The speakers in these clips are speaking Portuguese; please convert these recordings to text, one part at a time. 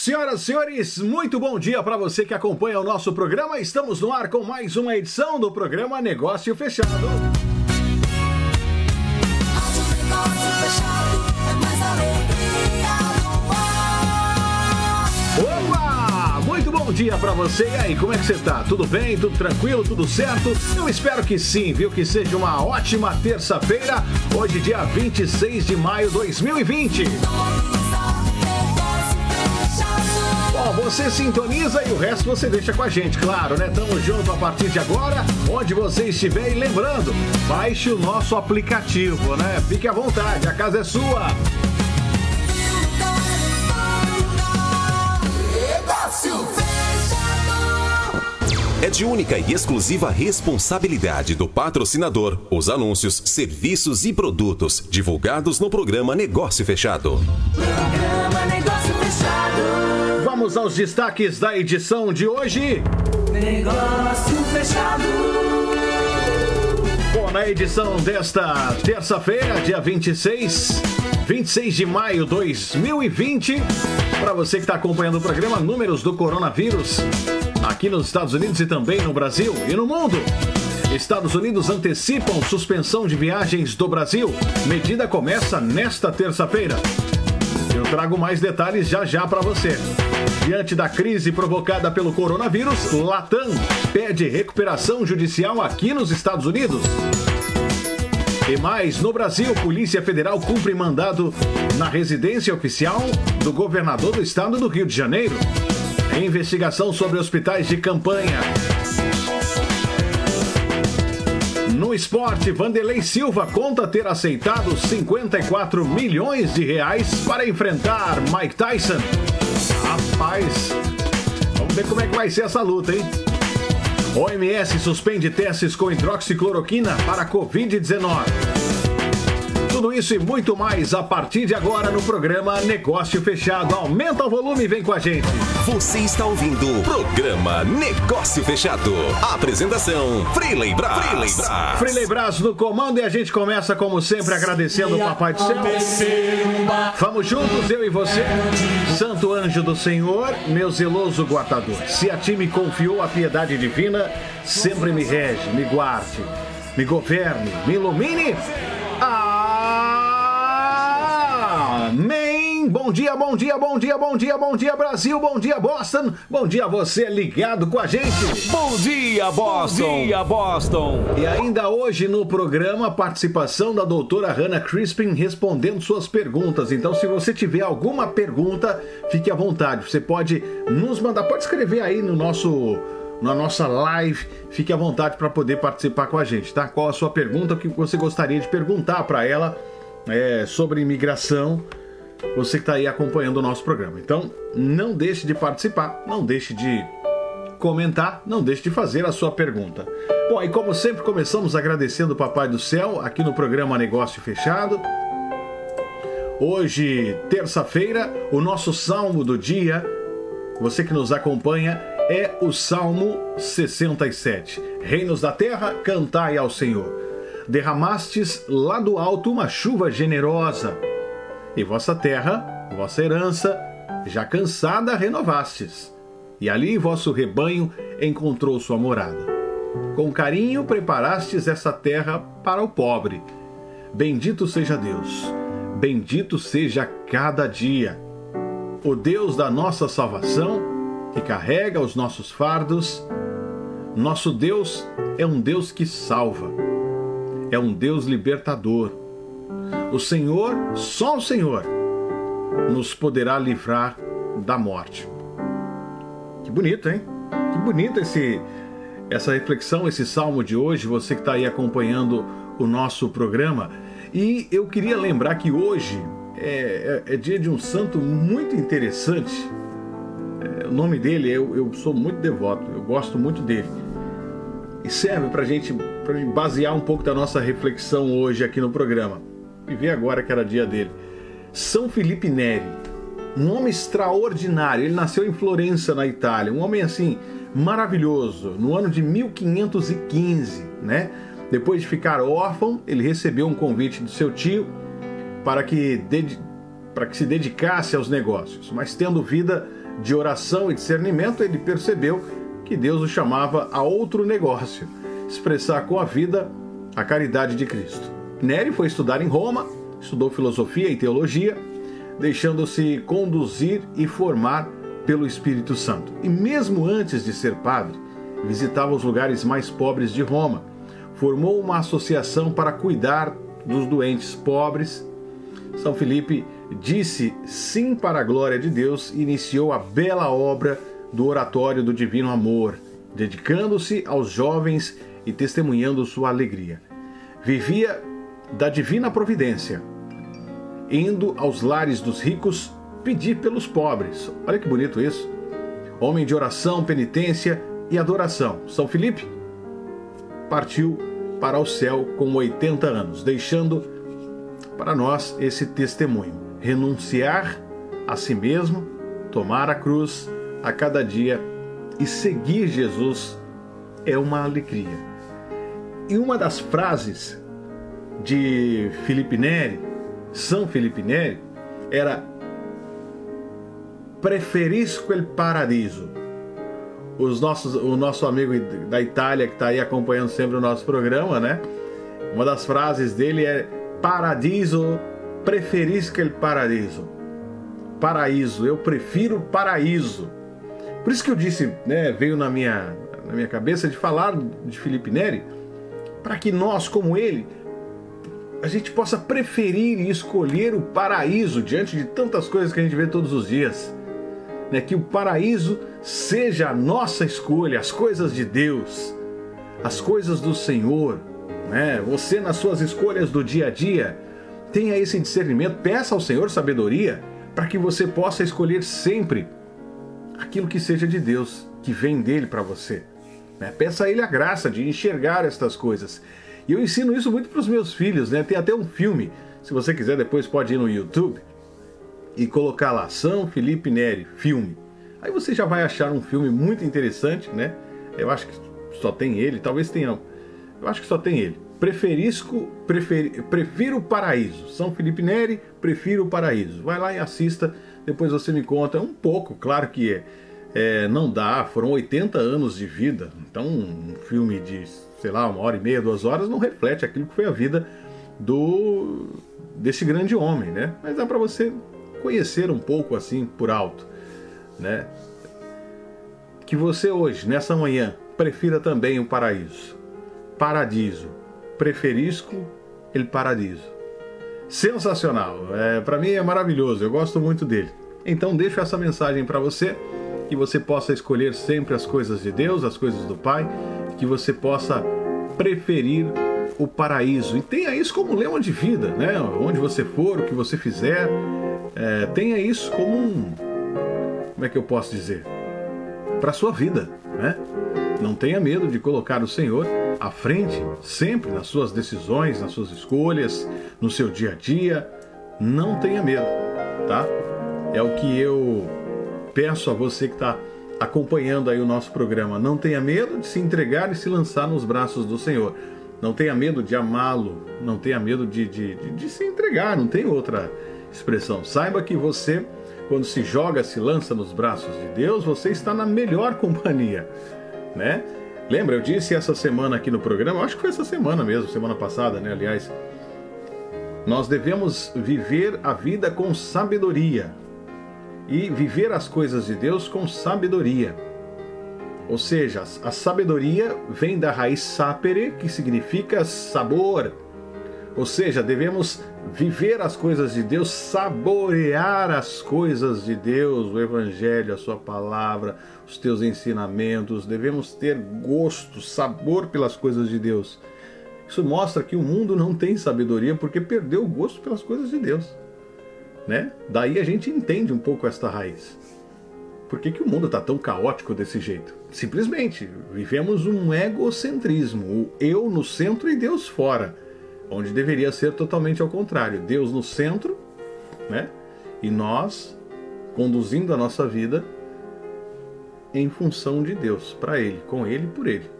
Senhoras e senhores, muito bom dia para você que acompanha o nosso programa. Estamos no ar com mais uma edição do programa Negócio Fechado. Opa! Muito bom dia para você. E aí, como é que você tá? Tudo bem? Tudo tranquilo? Tudo certo? Eu espero que sim, viu? Que seja uma ótima terça-feira. Hoje, dia 26 de maio de 2020. Bom, você sintoniza e o resto você deixa com a gente, claro, né? Tamo junto a partir de agora, onde você estiver. E lembrando, baixe o nosso aplicativo, né? Fique à vontade, a casa é sua. É de única e exclusiva responsabilidade do patrocinador os anúncios, serviços e produtos divulgados no programa Negócio Fechado. Programa Negócio Fechado. Vamos aos destaques da edição de hoje. Negócio Fechado. Bom, na edição desta terça-feira, dia 26, 26 de maio de 2020, para você que está acompanhando o programa, números do coronavírus aqui nos Estados Unidos e também no Brasil e no mundo. Estados Unidos antecipam suspensão de viagens do Brasil. Medida começa nesta terça-feira. Eu trago mais detalhes já já para você. Diante da crise provocada pelo coronavírus, Latam pede recuperação judicial aqui nos Estados Unidos. E mais, no Brasil, Polícia Federal cumpre mandado na residência oficial do governador do estado do Rio de Janeiro. Investigação sobre hospitais de campanha. No esporte, Vanderlei Silva conta ter aceitado 54 milhões de reais para enfrentar Mike Tyson. Rapaz, vamos ver como é que vai ser essa luta, hein? OMS suspende testes com hidroxicloroquina para Covid-19. Tudo isso e muito mais a partir de agora no programa Negócio Fechado. Aumenta o volume e vem com a gente. Você está ouvindo o programa Negócio Fechado. Apresentação: Freeley Brás. Freeley Brás. Freeley Braz no comando e a gente começa, como sempre, agradecendo o Papai do Céu. Vamos juntos, eu e você. Santo anjo do Senhor, meu zeloso guardador. Se a ti me confiou a piedade divina, sempre me rege, me guarde, me governe, me ilumine. Amém! Bom dia, bom dia, bom dia, bom dia, bom dia, Brasil, bom dia, Boston, bom dia você ligado com a gente. Bom dia, Boston! Bom dia, Boston! E ainda hoje no programa, a participação da doutora Hannah Crispin respondendo suas perguntas. Então, se você tiver alguma pergunta, fique à vontade. Você pode nos mandar, pode escrever aí no nosso na nossa live. Fique à vontade para poder participar com a gente, tá? Qual a sua pergunta, o que você gostaria de perguntar para ela é, sobre imigração? Você que está aí acompanhando o nosso programa. Então, não deixe de participar, não deixe de comentar, não deixe de fazer a sua pergunta. Bom, e como sempre, começamos agradecendo o Papai do Céu aqui no programa Negócio Fechado. Hoje, terça-feira, o nosso salmo do dia, você que nos acompanha, é o Salmo 67. Reinos da terra, cantai ao Senhor. Derramastes lá do alto uma chuva generosa, e vossa terra, vossa herança, já cansada renovastes. E ali vosso rebanho encontrou sua morada. Com carinho preparastes essa terra para o pobre. Bendito seja Deus, bendito seja cada dia. O Deus da nossa salvação, que carrega os nossos fardos. Nosso Deus é um Deus que salva, é um Deus libertador. O Senhor, só o Senhor, nos poderá livrar da morte. Que bonito, hein? Que bonito esse, essa reflexão, esse salmo de hoje, você que está aí acompanhando o nosso programa. E eu queria lembrar que hoje é, é, é dia de um santo muito interessante. É, o nome dele, eu, eu sou muito devoto, eu gosto muito dele. E serve para gente pra basear um pouco da nossa reflexão hoje aqui no programa. E ver agora que era dia dele. São Felipe Neri, um homem extraordinário. Ele nasceu em Florença, na Itália. Um homem assim maravilhoso. No ano de 1515, né? Depois de ficar órfão, ele recebeu um convite do seu tio para que para que se dedicasse aos negócios, mas tendo vida de oração e discernimento, ele percebeu que Deus o chamava a outro negócio, expressar com a vida a caridade de Cristo. Neri foi estudar em Roma, estudou filosofia e teologia, deixando-se conduzir e formar pelo Espírito Santo. E mesmo antes de ser padre, visitava os lugares mais pobres de Roma. Formou uma associação para cuidar dos doentes pobres. São Felipe disse sim para a glória de Deus e iniciou a bela obra do Oratório do Divino Amor, dedicando-se aos jovens e testemunhando sua alegria. Vivia da divina providência, indo aos lares dos ricos pedir pelos pobres. Olha que bonito isso. Homem de oração, penitência e adoração. São Felipe partiu para o céu com 80 anos, deixando para nós esse testemunho: renunciar a si mesmo, tomar a cruz a cada dia e seguir Jesus é uma alegria. E uma das frases de Felipe Neri, São Felipe Neri, era preferisco el paradiso. Os nossos, o nosso amigo da Itália que está aí acompanhando sempre o nosso programa, né? Uma das frases dele é paradiso, preferisco el paradiso. Paraíso, eu prefiro paraíso. Por isso que eu disse, né, veio na minha, na minha cabeça de falar de Felipe Neri, para que nós, como ele, a gente possa preferir e escolher o paraíso diante de tantas coisas que a gente vê todos os dias né, que o paraíso seja a nossa escolha, as coisas de Deus, as coisas do Senhor. Né? Você, nas suas escolhas do dia a dia, tenha esse discernimento, peça ao Senhor sabedoria para que você possa escolher sempre aquilo que seja de Deus, que vem dele para você. Né? Peça a Ele a graça de enxergar estas coisas. E eu ensino isso muito para os meus filhos, né? Tem até um filme, se você quiser depois pode ir no YouTube, e colocar lá São Felipe Neri, filme. Aí você já vai achar um filme muito interessante, né? Eu acho que só tem ele, talvez tenha. Eu acho que só tem ele. Preferisco, preferi, prefiro o paraíso. São Felipe Neri, prefiro o paraíso. Vai lá e assista, depois você me conta um pouco, claro que é. É não dá, foram 80 anos de vida, então um filme de, sei lá, uma hora e meia, duas horas não reflete aquilo que foi a vida do desse grande homem, né? Mas dá para você conhecer um pouco assim por alto, né? Que você hoje, nessa manhã, prefira também o paraíso. Paradiso. Preferisco el paradiso. Sensacional. É, para mim é maravilhoso. Eu gosto muito dele. Então deixo essa mensagem para você que você possa escolher sempre as coisas de Deus, as coisas do Pai, que você possa preferir o paraíso e tenha isso como lema de vida, né? Onde você for, o que você fizer, é, tenha isso como um. Como é que eu posso dizer? Para sua vida, né? Não tenha medo de colocar o Senhor à frente, sempre nas suas decisões, nas suas escolhas, no seu dia a dia. Não tenha medo, tá? É o que eu peço a você que está acompanhando aí o nosso programa. Não tenha medo de se entregar e se lançar nos braços do Senhor. Não tenha medo de amá-lo. Não tenha medo de, de, de, de se entregar. Não tem outra expressão. Saiba que você, quando se joga, se lança nos braços de Deus, você está na melhor companhia, né? Lembra, eu disse essa semana aqui no programa, acho que foi essa semana mesmo, semana passada, né? Aliás, nós devemos viver a vida com sabedoria e viver as coisas de Deus com sabedoria. Ou seja, a sabedoria vem da raiz sapere, que significa sabor. Ou seja, devemos viver as coisas de Deus, saborear as coisas de Deus, o Evangelho, a Sua palavra, os teus ensinamentos. Devemos ter gosto, sabor pelas coisas de Deus. Isso mostra que o mundo não tem sabedoria porque perdeu o gosto pelas coisas de Deus. Né? Daí a gente entende um pouco esta raiz. Por que, que o mundo está tão caótico desse jeito? Simplesmente, vivemos um egocentrismo, o eu no centro e Deus fora onde deveria ser totalmente ao contrário. Deus no centro, né? E nós conduzindo a nossa vida em função de Deus, para Ele, com Ele e por Ele.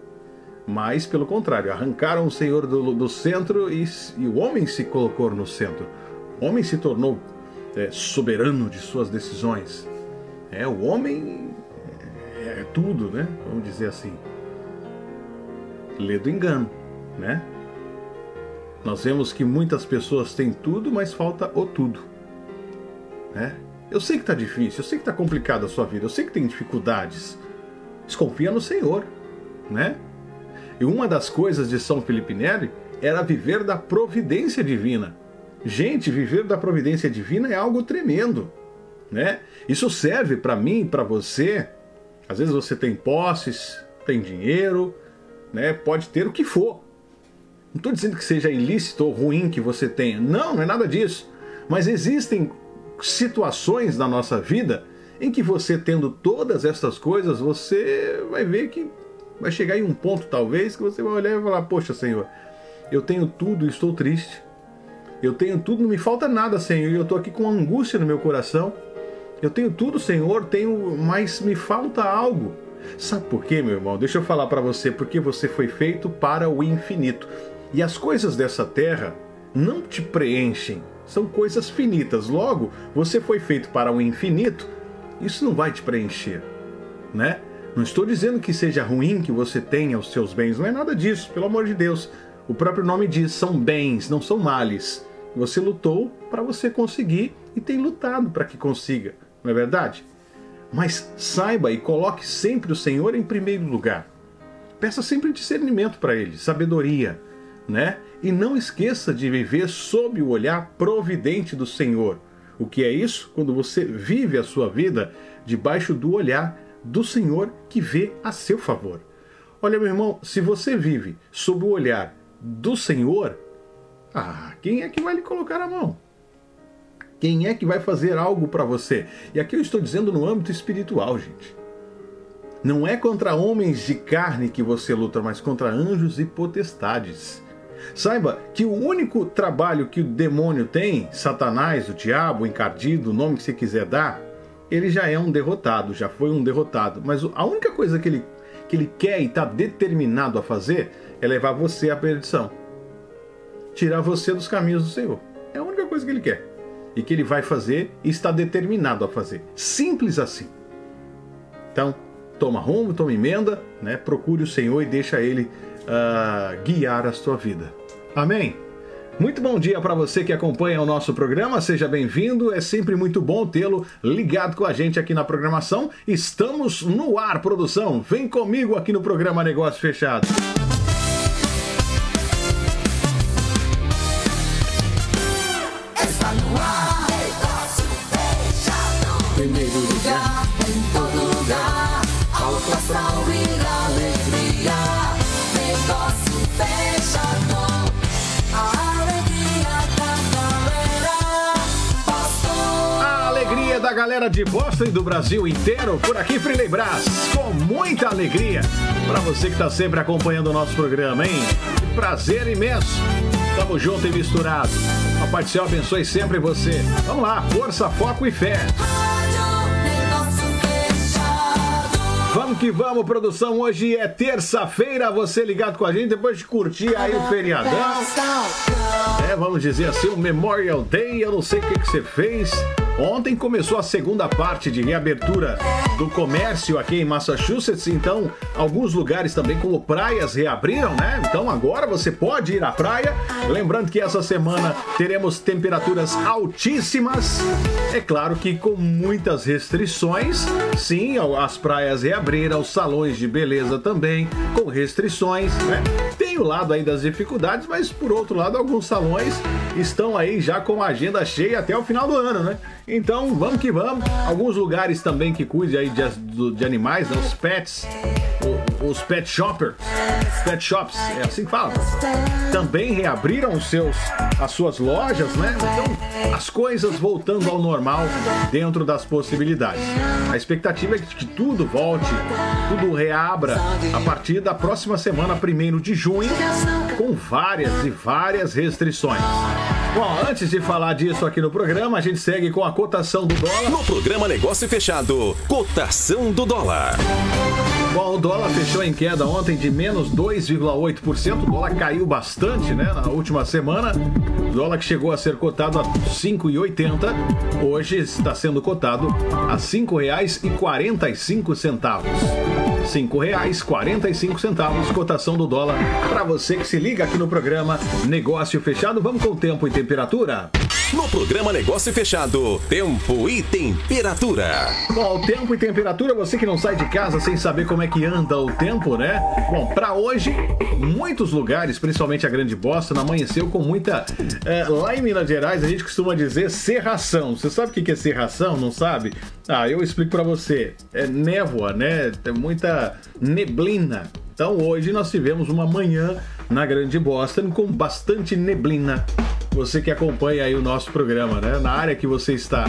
Mas, pelo contrário, arrancaram o Senhor do, do centro e, e, o homem se colocou no centro. O homem se tornou é, soberano de suas decisões. É, o homem é, é tudo, né? Vamos dizer assim. Lê do engano, né? Nós vemos que muitas pessoas têm tudo, mas falta o tudo. Né? Eu sei que está difícil, eu sei que está complicada a sua vida, eu sei que tem dificuldades. Desconfia no Senhor, né? E uma das coisas de São Felipe Neri era viver da providência divina. Gente, viver da providência divina é algo tremendo, né? Isso serve para mim, para você. Às vezes você tem posses, tem dinheiro, né? Pode ter o que for. Não estou dizendo que seja ilícito ou ruim que você tenha. Não, não é nada disso. Mas existem situações na nossa vida em que você tendo todas essas coisas, você vai ver que vai chegar em um ponto talvez que você vai olhar e falar: "Poxa, Senhor, eu tenho tudo e estou triste. Eu tenho tudo, não me falta nada, Senhor, e eu estou aqui com angústia no meu coração. Eu tenho tudo, Senhor, tenho, mas me falta algo." Sabe por quê, meu irmão? Deixa eu falar para você, porque você foi feito para o infinito. E as coisas dessa terra não te preenchem, são coisas finitas. Logo, você foi feito para o infinito, isso não vai te preencher, né? Não estou dizendo que seja ruim que você tenha os seus bens, não é nada disso, pelo amor de Deus. O próprio nome diz, são bens, não são males. Você lutou para você conseguir e tem lutado para que consiga, não é verdade? Mas saiba e coloque sempre o Senhor em primeiro lugar. Peça sempre discernimento para Ele, sabedoria, né? E não esqueça de viver sob o olhar providente do Senhor. O que é isso? Quando você vive a sua vida debaixo do olhar do Senhor que vê a seu favor. Olha, meu irmão, se você vive sob o olhar do Senhor, ah, quem é que vai lhe colocar a mão? Quem é que vai fazer algo para você? E aqui eu estou dizendo no âmbito espiritual, gente. Não é contra homens de carne que você luta, mas contra anjos e potestades. Saiba que o único trabalho que o demônio tem, Satanás, o diabo, o encardido, o nome que você quiser dar, ele já é um derrotado, já foi um derrotado. Mas a única coisa que ele, que ele quer e está determinado a fazer é levar você à perdição. Tirar você dos caminhos do Senhor. É a única coisa que ele quer. E que ele vai fazer e está determinado a fazer. Simples assim. Então, toma rumo, toma emenda, né? procure o Senhor e deixa ele uh, guiar a sua vida. Amém? Muito bom dia para você que acompanha o nosso programa, seja bem-vindo. É sempre muito bom tê-lo ligado com a gente aqui na programação. Estamos no ar, produção. Vem comigo aqui no programa Negócio Fechado. Galera de Boston e do Brasil inteiro, por aqui Freeley Brás, com muita alegria para você que está sempre acompanhando o nosso programa, hein? Prazer imenso. Tamo junto e misturado. A Pai do Céu abençoe sempre você. Vamos lá, força, foco e fé. Vamos que vamos, produção. Hoje é terça-feira, você ligado com a gente depois de curtir aí o feriadão. É, vamos dizer assim, o Memorial Day. Eu não sei o que, que você fez. Ontem começou a segunda parte de reabertura do comércio aqui em Massachusetts, então alguns lugares também, como praias, reabriram, né? Então agora você pode ir à praia. Lembrando que essa semana teremos temperaturas altíssimas, é claro que com muitas restrições. Sim, as praias reabriram, os salões de beleza também, com restrições, né? O lado aí das dificuldades, mas por outro lado, alguns salões estão aí já com a agenda cheia até o final do ano, né? Então vamos que vamos. Alguns lugares também que cuidem aí de, de animais, né? os pets, os pet shoppers, pet shops, é assim que fala. Também reabriram seus, as suas lojas, né? Então as coisas voltando ao normal dentro das possibilidades. A expectativa é que tudo volte, tudo reabra a partir da próxima semana, 1 de junho, com várias e várias restrições. Bom, antes de falar disso aqui no programa, a gente segue com a cotação do dólar. No programa Negócio Fechado, cotação do dólar. Bom, o dólar fechou em queda ontem de menos 2,8%. O dólar caiu bastante, né, na última semana. O dólar que chegou a ser cotado a R$ 5,80, hoje está sendo cotado a R$ 5,45. R$ 5,45, cotação do dólar. Para você que se liga aqui no programa Negócio Fechado, vamos com tempo e temperatura? No programa Negócio Fechado, tempo e temperatura. Bom, tempo e temperatura, você que não sai de casa sem saber como é que anda o tempo, né? Bom, para hoje, muitos lugares, principalmente a Grande Boston, amanheceu com muita. é, lá em Minas Gerais, a gente costuma dizer serração. Você sabe o que que é serração? Não sabe? Ah, eu explico para você. É névoa, né? Tem muita neblina. Então hoje nós tivemos uma manhã na Grande Boston com bastante neblina. Você que acompanha aí o nosso programa, né? Na área que você está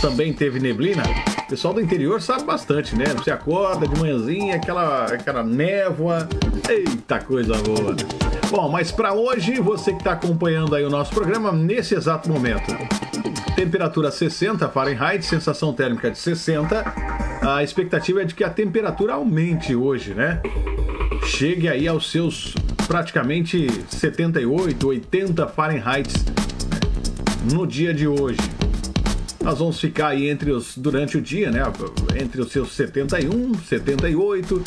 também teve neblina. O pessoal do interior sabe bastante, né? Você acorda de manhãzinha, aquela, aquela névoa. Eita coisa boa. Bom, mas para hoje, você que está acompanhando aí o nosso programa, nesse exato momento, temperatura 60 Fahrenheit, sensação térmica de 60. A expectativa é de que a temperatura aumente hoje, né? Chegue aí aos seus praticamente 78, 80 Fahrenheit no dia de hoje. Nós vamos ficar aí entre os durante o dia, né? Entre os seus 71, 78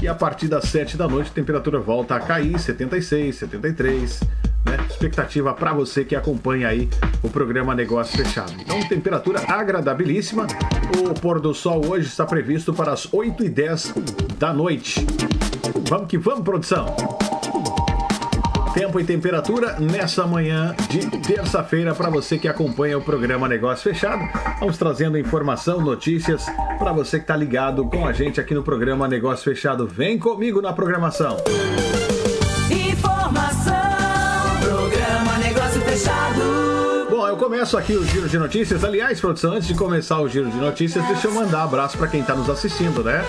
e a partir das 7 da noite a temperatura volta a cair, 76, 73, né? Expectativa para você que acompanha aí o programa Negócio Fechado. Então, temperatura agradabilíssima. O pôr do sol hoje está previsto para as 8 e 10 da noite. Vamos que vamos, produção! Tempo e temperatura nessa manhã de terça-feira para você que acompanha o programa Negócio Fechado. Vamos trazendo informação, notícias para você que está ligado com a gente aqui no programa Negócio Fechado. Vem comigo na programação. Informação, eu começo aqui o giro de notícias. Aliás, produção, antes de começar o giro de notícias, deixa eu mandar um abraço para quem está nos assistindo, né?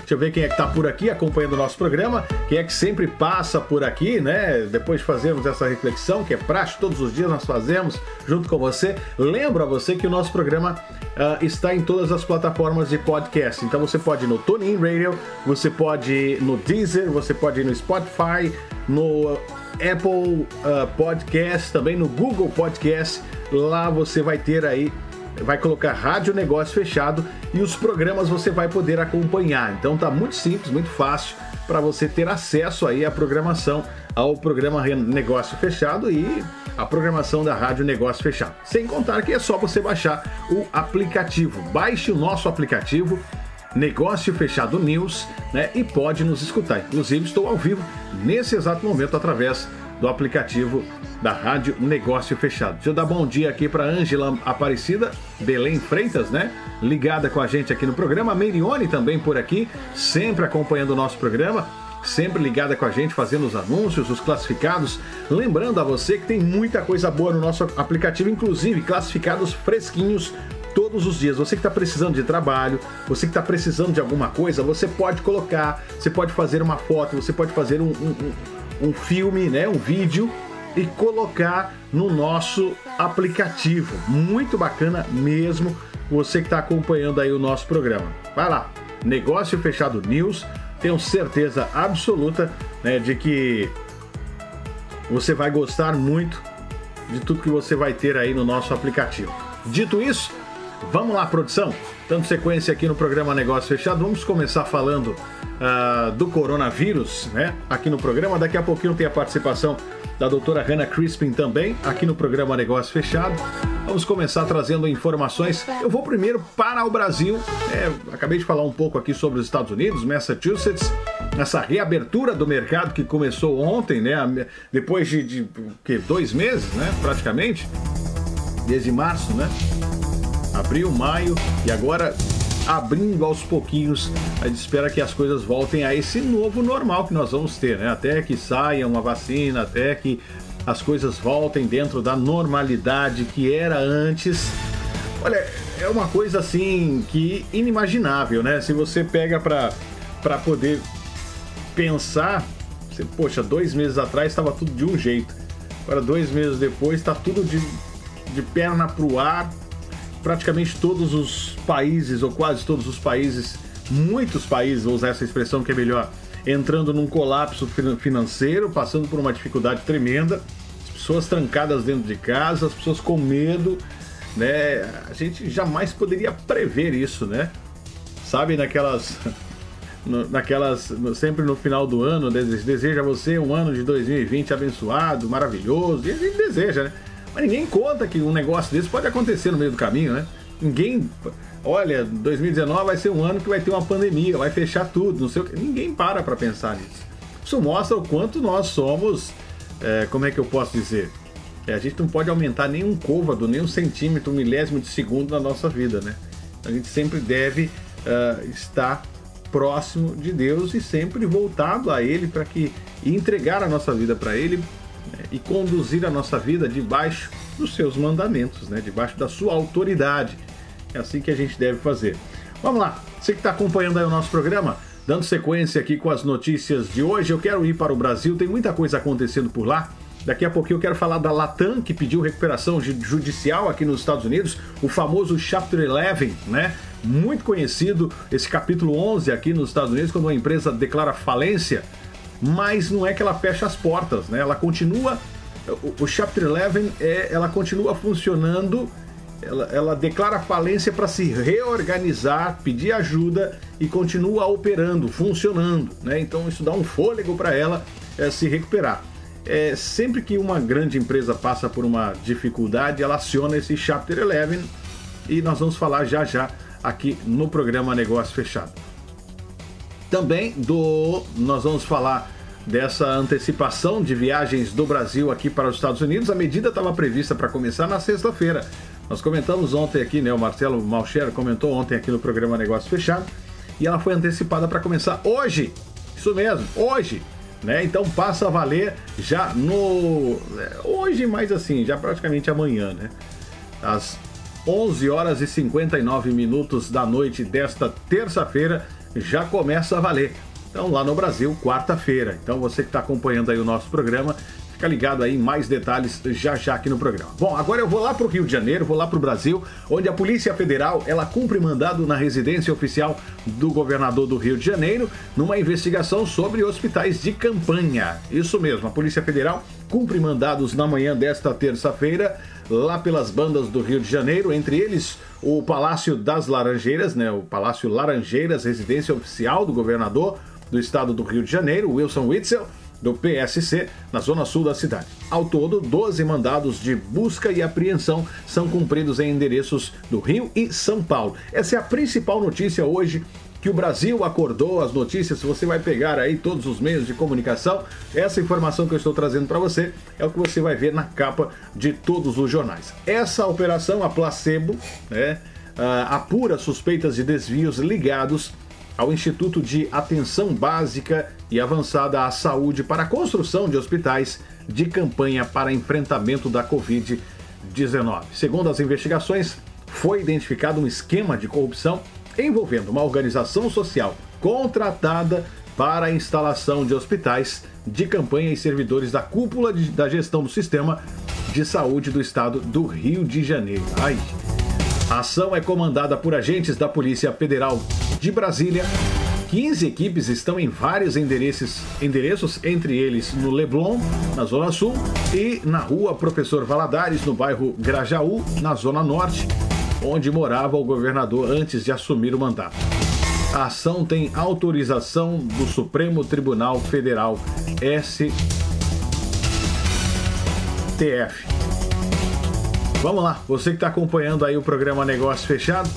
Deixa eu ver quem é que tá por aqui acompanhando o nosso programa, quem é que sempre passa por aqui, né? Depois de fazermos essa reflexão, que é praxe, todos os dias nós fazemos junto com você. Lembro a você que o nosso programa ah, está em todas as plataformas de podcast. Então você pode ir no TuneIn Radio, você pode ir no Deezer, você pode ir no Spotify, no Apple ah, Podcast, também no Google Podcast. Lá você vai ter aí vai colocar Rádio Negócio Fechado e os programas você vai poder acompanhar. Então tá muito simples, muito fácil para você ter acesso aí à programação, ao programa Negócio Fechado e a programação da Rádio Negócio Fechado. Sem contar que é só você baixar o aplicativo. Baixe o nosso aplicativo Negócio Fechado News, né? E pode nos escutar. Inclusive estou ao vivo nesse exato momento através do aplicativo da Rádio Negócio Fechado. Deixa eu dar bom dia aqui para Ângela Aparecida, Belém Freitas, né? Ligada com a gente aqui no programa. A Merione também por aqui, sempre acompanhando o nosso programa. Sempre ligada com a gente, fazendo os anúncios, os classificados. Lembrando a você que tem muita coisa boa no nosso aplicativo, inclusive classificados fresquinhos todos os dias. Você que está precisando de trabalho, você que está precisando de alguma coisa, você pode colocar, você pode fazer uma foto, você pode fazer um, um, um- um filme, né, um vídeo e colocar no nosso aplicativo. Muito bacana mesmo. Você que está acompanhando aí o nosso programa. Vai lá, Negócio Fechado News. Tenho certeza absoluta né, de que você vai gostar muito de tudo que você vai ter aí no nosso aplicativo. Dito isso, vamos lá, produção. Dando sequência aqui no programa Negócio Fechado, vamos começar falando ah, do coronavírus, né? Aqui no programa. Daqui a pouquinho tem a participação da doutora Hannah Crispin também, aqui no programa Negócio Fechado. Vamos começar trazendo informações. Eu vou primeiro para o Brasil. É, acabei de falar um pouco aqui sobre os Estados Unidos, Massachusetts essa reabertura do mercado que começou ontem, né? Depois de, de o quê? dois meses, né? Praticamente, desde março, né? Abril, maio e agora abrindo aos pouquinhos. A gente espera que as coisas voltem a esse novo normal que nós vamos ter, né? Até que saia uma vacina, até que as coisas voltem dentro da normalidade que era antes. Olha, é uma coisa assim que inimaginável, né? Se você pega para para poder pensar, você, poxa, dois meses atrás estava tudo de um jeito. Agora, dois meses depois, está tudo de, de perna pro ar. Praticamente todos os países, ou quase todos os países, muitos países, vou usar essa expressão que é melhor, entrando num colapso financeiro, passando por uma dificuldade tremenda, as pessoas trancadas dentro de casa, as pessoas com medo, né? A gente jamais poderia prever isso, né? Sabe, naquelas naquelas sempre no final do ano deseja você um ano de 2020 abençoado, maravilhoso, e a gente deseja, né? Mas ninguém conta que um negócio desse pode acontecer no meio do caminho, né? Ninguém, olha, 2019 vai ser um ano que vai ter uma pandemia, vai fechar tudo, não sei o que. Ninguém para para pensar nisso. Isso mostra o quanto nós somos, é, como é que eu posso dizer? É, a gente não pode aumentar nem um côvado, nem um centímetro, um milésimo de segundo na nossa vida, né? A gente sempre deve uh, estar próximo de Deus e sempre voltado a Ele para que entregar a nossa vida para Ele e conduzir a nossa vida debaixo dos seus mandamentos, né, debaixo da sua autoridade. É assim que a gente deve fazer. Vamos lá, você que está acompanhando aí o nosso programa, dando sequência aqui com as notícias de hoje, eu quero ir para o Brasil, tem muita coisa acontecendo por lá. Daqui a pouquinho eu quero falar da Latam, que pediu recuperação judicial aqui nos Estados Unidos, o famoso Chapter 11, né? Muito conhecido esse capítulo 11 aqui nos Estados Unidos, quando uma empresa declara falência, mas não é que ela fecha as portas, né? Ela continua, o, o Chapter 11, é, ela continua funcionando, ela, ela declara falência para se reorganizar, pedir ajuda e continua operando, funcionando, né? Então isso dá um fôlego para ela é, se recuperar é, sempre que uma grande empresa passa por uma dificuldade, ela aciona esse Chapter 11 e nós vamos falar já já aqui no programa Negócio Fechado. Também do nós vamos falar dessa antecipação de viagens do Brasil aqui para os Estados Unidos. A medida estava prevista para começar na sexta-feira. Nós comentamos ontem aqui, né? O Marcelo Malcher comentou ontem aqui no programa Negócio Fechado e ela foi antecipada para começar hoje. Isso mesmo, hoje né? Então passa a valer já no é, hoje, mais assim, já praticamente amanhã, né? Às 11 horas e 59 minutos da noite desta terça-feira já começa a valer. Então lá no Brasil, quarta-feira. Então você que está acompanhando aí o nosso programa, Fica ligado aí, mais detalhes já já aqui no programa. Bom, agora eu vou lá para o Rio de Janeiro, vou lá para o Brasil, onde a Polícia Federal ela cumpre mandado na residência oficial do governador do Rio de Janeiro numa investigação sobre hospitais de campanha. Isso mesmo, a Polícia Federal cumpre mandados na manhã desta terça-feira lá pelas bandas do Rio de Janeiro, entre eles o Palácio das Laranjeiras, né, o Palácio Laranjeiras, residência oficial do governador do estado do Rio de Janeiro, Wilson Witzel do PSC, na zona sul da cidade. Ao todo, 12 mandados de busca e apreensão são cumpridos em endereços do Rio e São Paulo. Essa é a principal notícia hoje que o Brasil acordou, as notícias, você vai pegar aí todos os meios de comunicação, essa informação que eu estou trazendo para você é o que você vai ver na capa de todos os jornais. Essa operação, a placebo, né, apura suspeitas de desvios ligados ao Instituto de Atenção Básica e Avançada à Saúde para a construção de hospitais de campanha para enfrentamento da Covid-19. Segundo as investigações, foi identificado um esquema de corrupção envolvendo uma organização social contratada para a instalação de hospitais de campanha e servidores da cúpula de, da gestão do sistema de saúde do estado do Rio de Janeiro. Ai. A ação é comandada por agentes da Polícia Federal de Brasília. 15 equipes estão em vários endereços, endereços, entre eles no Leblon, na Zona Sul, e na rua Professor Valadares, no bairro Grajaú, na Zona Norte, onde morava o governador antes de assumir o mandato. A ação tem autorização do Supremo Tribunal Federal, STF. Vamos lá, você que está acompanhando aí o programa Negócio Fechado,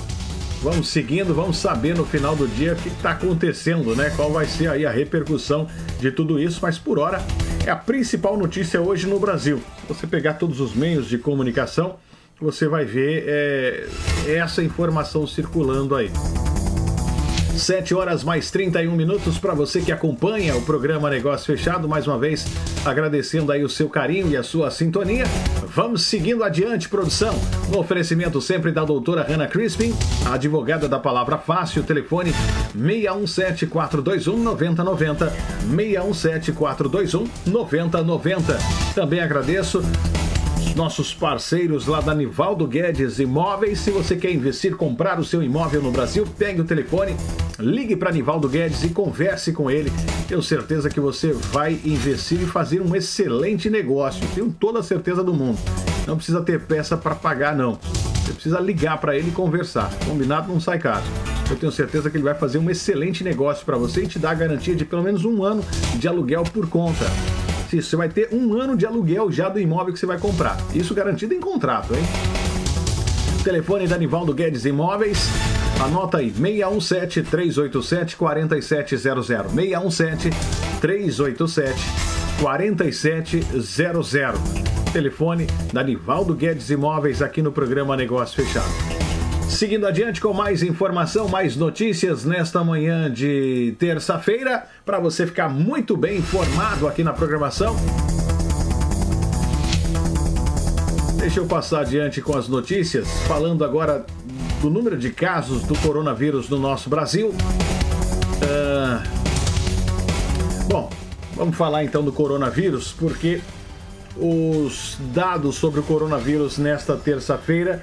Vamos seguindo, vamos saber no final do dia o que está acontecendo, né? Qual vai ser aí a repercussão de tudo isso, mas por hora é a principal notícia hoje no Brasil. Se você pegar todos os meios de comunicação, você vai ver é, essa informação circulando aí. 7 horas mais 31 minutos para você que acompanha o programa Negócio Fechado. Mais uma vez, agradecendo aí o seu carinho e a sua sintonia. Vamos seguindo adiante, produção. No oferecimento sempre da doutora Hannah Crispin, advogada da palavra fácil, telefone 617-421-9090. 617-421-9090. Também agradeço nossos parceiros lá da Nivaldo Guedes Imóveis. Se você quer investir, comprar o seu imóvel no Brasil, pegue o telefone, ligue para Nivaldo Guedes e converse com ele. Tenho certeza que você vai investir e fazer um excelente negócio. Tenho toda a certeza do mundo. Não precisa ter peça para pagar, não. Você precisa ligar para ele e conversar. Combinado não sai caro. Eu tenho certeza que ele vai fazer um excelente negócio para você e te dar a garantia de pelo menos um ano de aluguel por conta. Você vai ter um ano de aluguel já do imóvel que você vai comprar. Isso garantido em contrato, hein? Telefone da Nivaldo Guedes Imóveis. Anota aí, 617-387-4700. 617-387-4700. Telefone da Nivaldo Guedes Imóveis aqui no programa Negócio Fechado. Seguindo adiante com mais informação, mais notícias nesta manhã de terça-feira, para você ficar muito bem informado aqui na programação. Deixa eu passar adiante com as notícias, falando agora do número de casos do coronavírus no nosso Brasil. Uh... Bom, vamos falar então do coronavírus, porque os dados sobre o coronavírus nesta terça-feira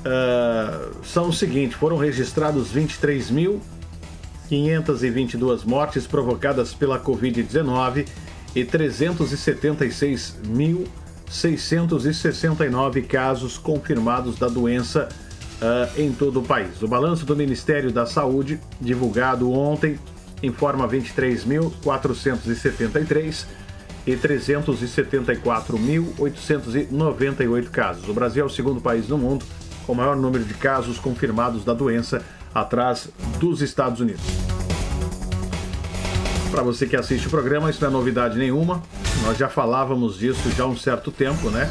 uh, são os seguintes: foram registrados 23.522 mortes provocadas pela Covid-19 e 376.669 casos confirmados da doença uh, em todo o país. O balanço do Ministério da Saúde, divulgado ontem, informa 23.473 e 374.898 casos. O Brasil é o segundo país no mundo com o maior número de casos confirmados da doença, atrás dos Estados Unidos. Para você que assiste o programa, isso não é novidade nenhuma. Nós já falávamos disso já há um certo tempo, né?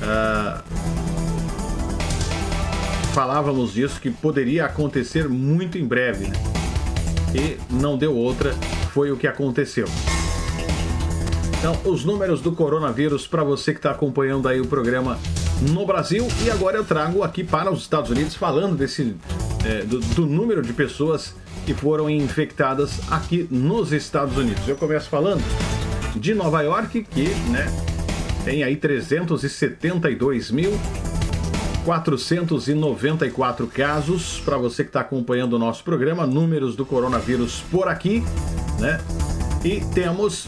Uh, falávamos disso que poderia acontecer muito em breve. Né? E não deu outra, foi o que aconteceu. Então, os números do coronavírus para você que está acompanhando aí o programa no Brasil e agora eu trago aqui para os Estados Unidos falando desse é, do, do, número de pessoas que foram infectadas aqui nos Estados Unidos. Eu começo falando de Nova York que, né, tem aí 372 mil 494 casos para você que está acompanhando o nosso programa, números do coronavírus por aqui, né? E temos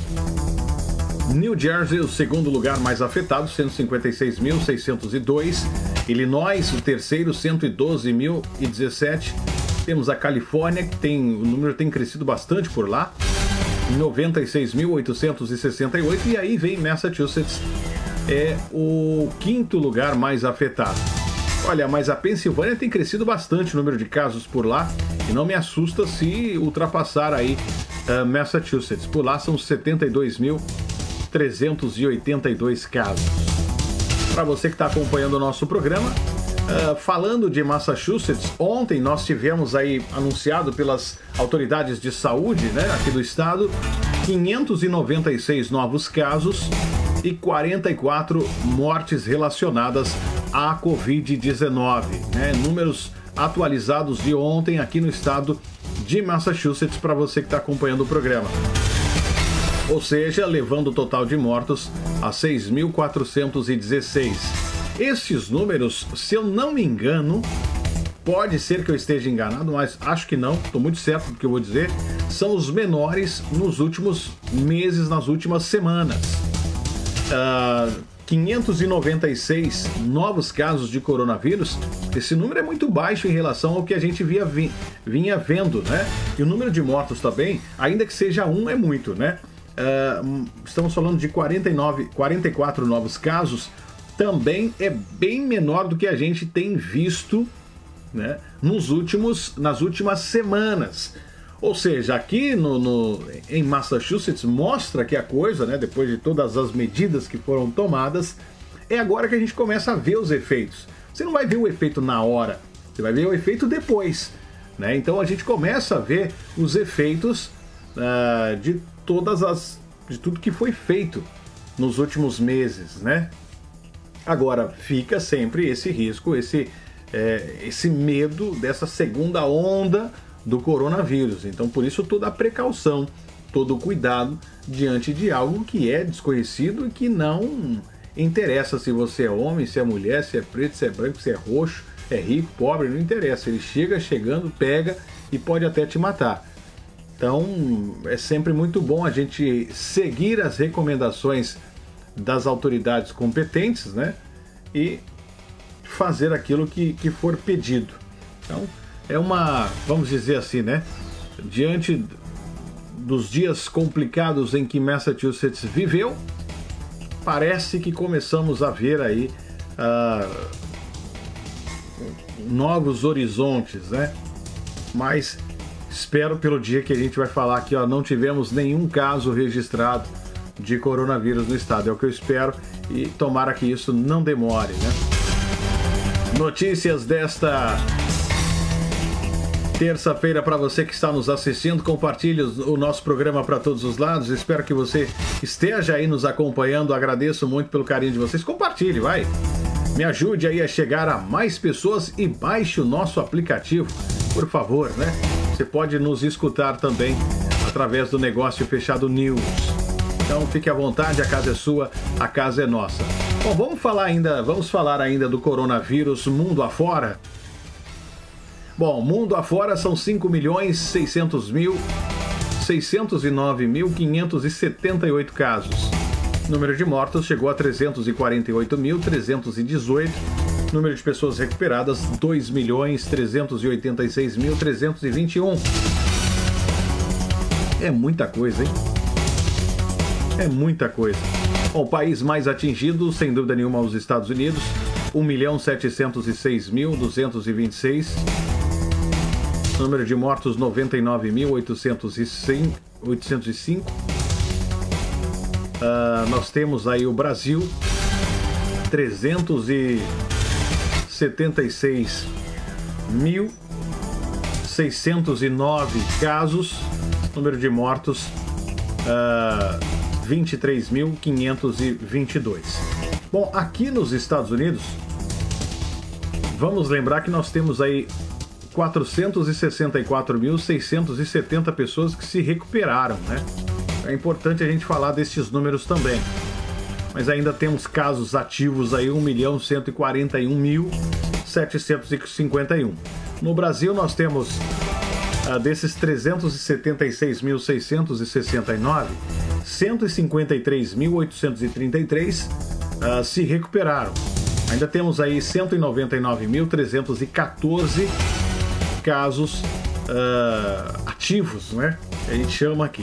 New Jersey, o segundo lugar mais afetado, 156.602. Illinois, o terceiro, 112.017. Temos a Califórnia, que tem o número tem crescido bastante por lá, 96.868. E aí vem Massachusetts, é o quinto lugar mais afetado. Olha, mas a Pensilvânia tem crescido bastante o número de casos por lá e não me assusta se ultrapassar aí uh, Massachusetts. Por lá são 72 mil 382 casos. Para você que está acompanhando o nosso programa, uh, falando de Massachusetts, ontem nós tivemos aí anunciado pelas autoridades de saúde né, aqui do estado 596 novos casos e 44 mortes relacionadas à Covid-19. Né, números atualizados de ontem aqui no estado de Massachusetts para você que está acompanhando o programa ou seja, levando o total de mortos a 6.416. Esses números, se eu não me engano, pode ser que eu esteja enganado, mas acho que não, estou muito certo do que eu vou dizer, são os menores nos últimos meses, nas últimas semanas. Uh, 596 novos casos de coronavírus, esse número é muito baixo em relação ao que a gente via, vinha vendo, né? E o número de mortos também, ainda que seja um, é muito, né? Uh, estamos falando de 49, 44 novos casos, também é bem menor do que a gente tem visto né, nos últimos, nas últimas semanas. Ou seja, aqui no, no, em Massachusetts mostra que a coisa, né, depois de todas as medidas que foram tomadas, é agora que a gente começa a ver os efeitos. Você não vai ver o efeito na hora, você vai ver o efeito depois. Né? Então a gente começa a ver os efeitos uh, de todas as de tudo que foi feito nos últimos meses, né? Agora, fica sempre esse risco, esse, é, esse medo dessa segunda onda do coronavírus. Então, por isso, toda a precaução, todo o cuidado diante de algo que é desconhecido e que não interessa se você é homem, se é mulher, se é preto, se é branco, se é roxo, é rico, pobre, não interessa. Ele chega chegando, pega e pode até te matar. Então, é sempre muito bom a gente seguir as recomendações das autoridades competentes, né? E fazer aquilo que, que for pedido. Então, é uma, vamos dizer assim, né? Diante dos dias complicados em que Massachusetts viveu, parece que começamos a ver aí uh, novos horizontes, né? Mas espero pelo dia que a gente vai falar que ó, não tivemos nenhum caso registrado de coronavírus no estado. É o que eu espero e tomara que isso não demore, né? Notícias desta terça-feira para você que está nos assistindo. Compartilhe o nosso programa para todos os lados. Espero que você esteja aí nos acompanhando. Agradeço muito pelo carinho de vocês. Compartilhe, vai. Me ajude aí a chegar a mais pessoas e baixe o nosso aplicativo, por favor, né? Você pode nos escutar também através do Negócio Fechado News. Então fique à vontade, a casa é sua, a casa é nossa. Bom, vamos falar ainda, vamos falar ainda do coronavírus mundo afora. Bom, mundo afora são 5 milhões 600 mil 609.578 casos. Número de mortos chegou a 348.318. Número de pessoas recuperadas 2.386.321. É muita coisa, hein? É muita coisa. Bom, o país mais atingido, sem dúvida nenhuma, os Estados Unidos, 1.706.226. Número de mortos, 99.805. Uh, nós temos aí o Brasil, 376.609 casos. Número de mortos, uh, 23.522. Bom, aqui nos Estados Unidos, vamos lembrar que nós temos aí 464.670 pessoas que se recuperaram, né? É importante a gente falar desses números também. Mas ainda temos casos ativos aí, 1.141.751. No Brasil nós temos uh, desses 376.669, 153.833 uh, se recuperaram. Ainda temos aí 199.314 casos uh, ativos, né? A gente chama aqui.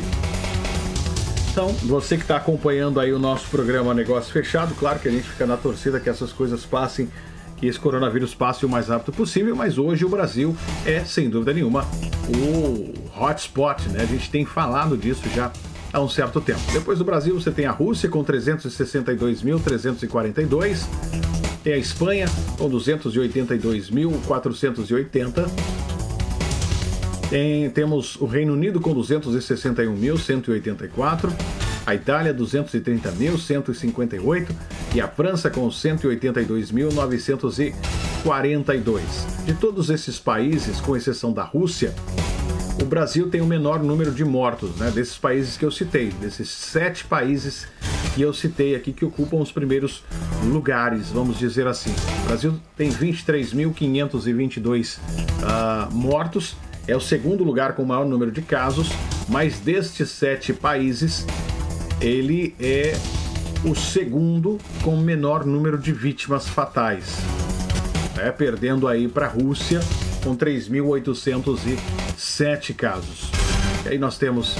Você que está acompanhando aí o nosso programa Negócio Fechado, claro que a gente fica na torcida que essas coisas passem, que esse coronavírus passe o mais rápido possível, mas hoje o Brasil é, sem dúvida nenhuma, o hotspot, né? A gente tem falado disso já há um certo tempo. Depois do Brasil, você tem a Rússia com 362.342, tem a Espanha com 282.480. Tem, temos o Reino Unido com 261.184, a Itália 230.158 e a França com 182.942. De todos esses países, com exceção da Rússia, o Brasil tem o menor número de mortos, né? Desses países que eu citei, desses sete países que eu citei aqui que ocupam os primeiros lugares, vamos dizer assim. O Brasil tem 23.522 uh, ah, mortos, é o segundo lugar com o maior número de casos, mas destes sete países, ele é o segundo com menor número de vítimas fatais, né? perdendo aí para a Rússia com 3.807 casos. E aí nós temos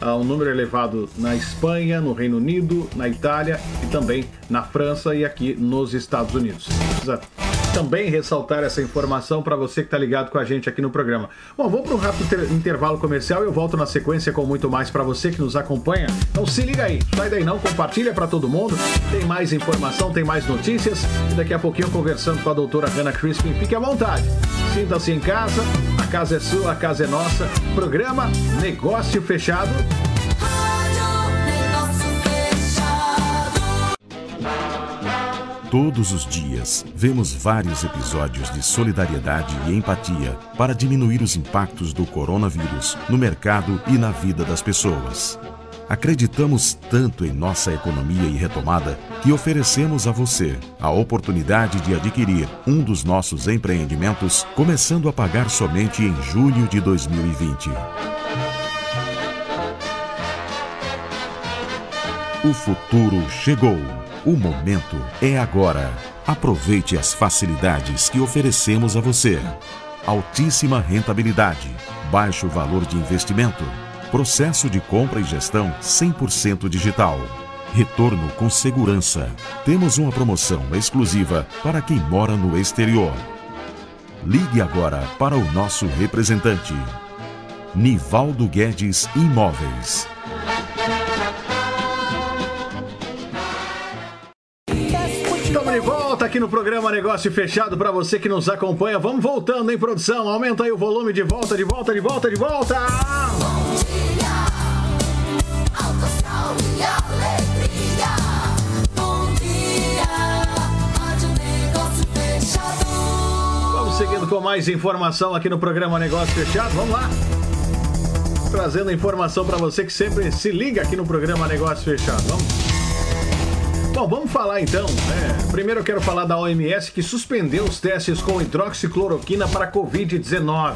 uh, um número elevado na Espanha, no Reino Unido, na Itália e também na França e aqui nos Estados Unidos. Também ressaltar essa informação para você que está ligado com a gente aqui no programa. Bom, vamos para um rápido intervalo comercial e eu volto na sequência com muito mais para você que nos acompanha. Então se liga aí, sai daí não, compartilha para todo mundo. Tem mais informação, tem mais notícias e daqui a pouquinho conversando com a doutora Hannah Crispin. Fique à vontade. Sinta-se em casa, a casa é sua, a casa é nossa. Programa Negócio Fechado Todos os dias, vemos vários episódios de solidariedade e empatia para diminuir os impactos do coronavírus no mercado e na vida das pessoas. Acreditamos tanto em nossa economia e retomada que oferecemos a você a oportunidade de adquirir um dos nossos empreendimentos, começando a pagar somente em julho de 2020. O futuro chegou. O momento é agora. Aproveite as facilidades que oferecemos a você. Altíssima rentabilidade, baixo valor de investimento, processo de compra e gestão 100% digital. Retorno com segurança. Temos uma promoção exclusiva para quem mora no exterior. Ligue agora para o nosso representante. Nivaldo Guedes Imóveis. Aqui no programa Negócio Fechado para você que nos acompanha. Vamos voltando, hein, produção? Aumenta aí o volume de volta, de volta, de volta, de volta. Vamos seguindo com mais informação aqui no programa Negócio Fechado. Vamos lá. Trazendo informação para você que sempre se liga aqui no programa Negócio Fechado. Vamos. Bom, vamos falar então. né? Primeiro eu quero falar da OMS que suspendeu os testes com hidroxicloroquina para Covid-19.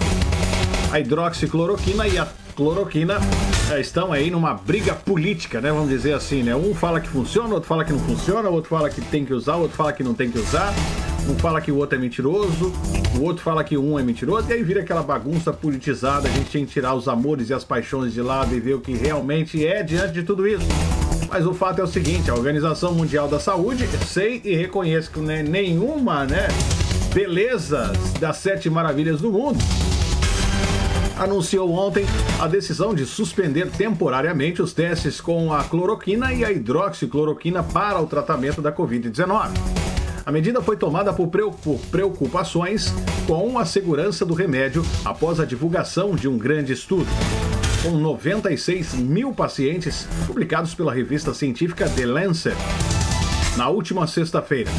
A hidroxicloroquina e a cloroquina eh, estão aí numa briga política, né? Vamos dizer assim, né? Um fala que funciona, outro fala que não funciona, outro fala que tem que usar, outro fala que não tem que usar. Um fala que o outro é mentiroso, o outro fala que um é mentiroso, e aí vira aquela bagunça politizada. A gente tem que tirar os amores e as paixões de lado e ver o que realmente é diante de tudo isso. Mas o fato é o seguinte: a Organização Mundial da Saúde, sei e reconheço que não é nenhuma, né? Beleza das sete maravilhas do mundo anunciou ontem a decisão de suspender temporariamente os testes com a cloroquina e a hidroxicloroquina para o tratamento da Covid-19. A medida foi tomada por preocupações com a segurança do remédio após a divulgação de um grande estudo. Com 96 mil pacientes publicados pela revista científica The Lancet na última sexta-feira.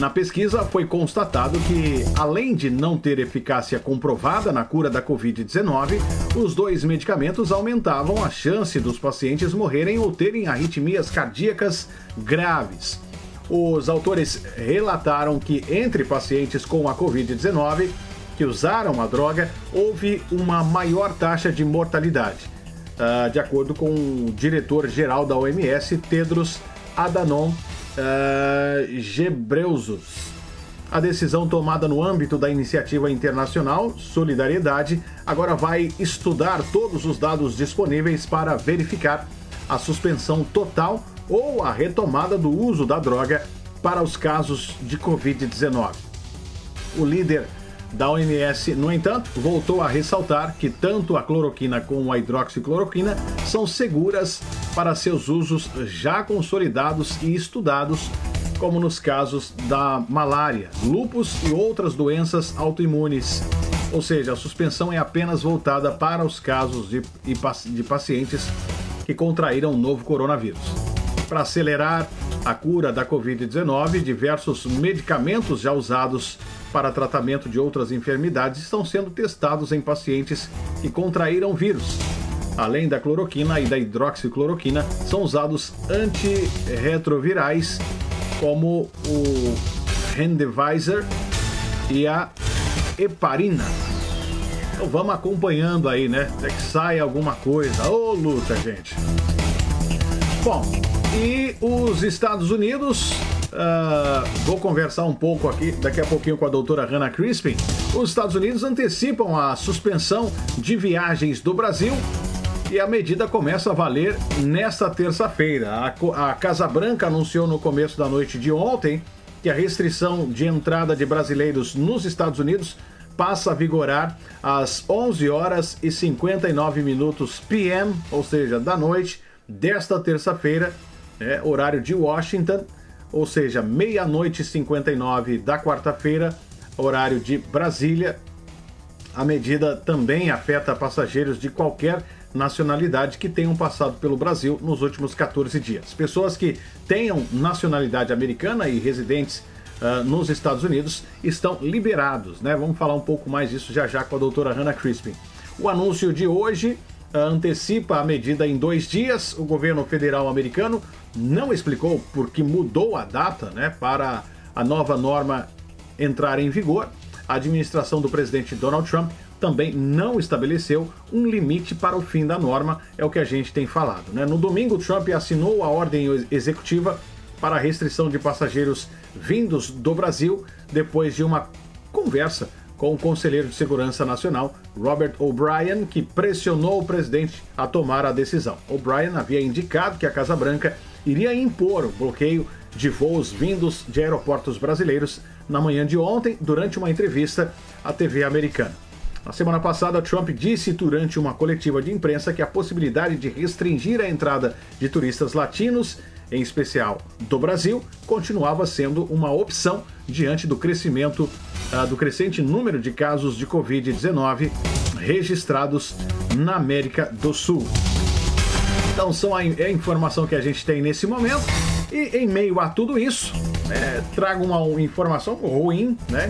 Na pesquisa foi constatado que, além de não ter eficácia comprovada na cura da Covid-19, os dois medicamentos aumentavam a chance dos pacientes morrerem ou terem arritmias cardíacas graves. Os autores relataram que, entre pacientes com a Covid-19 que usaram a droga, houve uma maior taxa de mortalidade. Ah, de acordo com o diretor-geral da OMS, Tedros Adhanom uh, Ghebreyesus. A decisão tomada no âmbito da iniciativa internacional Solidariedade agora vai estudar todos os dados disponíveis para verificar a suspensão total ou a retomada do uso da droga para os casos de Covid-19. O líder da OMS, no entanto, voltou a ressaltar que tanto a cloroquina como a hidroxicloroquina são seguras para seus usos já consolidados e estudados, como nos casos da malária, lúpus e outras doenças autoimunes. Ou seja, a suspensão é apenas voltada para os casos de, de pacientes que contraíram o novo coronavírus. Para acelerar a cura da Covid-19, diversos medicamentos já usados para tratamento de outras enfermidades estão sendo testados em pacientes que contraíram vírus. Além da cloroquina e da hidroxicloroquina, são usados antirretrovirais como o Remdesivir e a heparina. Então vamos acompanhando aí, né? Até que sai alguma coisa. Ô, luta, gente! Bom, e os Estados Unidos Uh, vou conversar um pouco aqui, daqui a pouquinho, com a doutora Hannah Crispin. Os Estados Unidos antecipam a suspensão de viagens do Brasil e a medida começa a valer nesta terça-feira. A, a Casa Branca anunciou no começo da noite de ontem que a restrição de entrada de brasileiros nos Estados Unidos passa a vigorar às 11 horas e 59 minutos PM, ou seja, da noite desta terça-feira, é, horário de Washington ou seja, meia-noite e 59 da quarta-feira, horário de Brasília. a medida também afeta passageiros de qualquer nacionalidade que tenham passado pelo Brasil nos últimos 14 dias. Pessoas que tenham nacionalidade americana e residentes uh, nos Estados Unidos estão liberados, né? Vamos falar um pouco mais disso já já com a doutora Hannah Crispin. O anúncio de hoje uh, antecipa a medida em dois dias. O governo federal americano não explicou por que mudou a data né, para a nova norma entrar em vigor. A administração do presidente Donald Trump também não estabeleceu um limite para o fim da norma, é o que a gente tem falado. Né? No domingo, Trump assinou a ordem executiva para a restrição de passageiros vindos do Brasil depois de uma conversa com o conselheiro de segurança nacional Robert O'Brien, que pressionou o presidente a tomar a decisão. O'Brien havia indicado que a Casa Branca iria impor o bloqueio de voos vindos de aeroportos brasileiros na manhã de ontem, durante uma entrevista à TV americana. Na semana passada, Trump disse durante uma coletiva de imprensa que a possibilidade de restringir a entrada de turistas latinos, em especial do Brasil, continuava sendo uma opção diante do crescimento uh, do crescente número de casos de Covid-19 registrados na América do Sul. Então, são a, é a informação que a gente tem nesse momento. E em meio a tudo isso, é, trago uma informação ruim, né?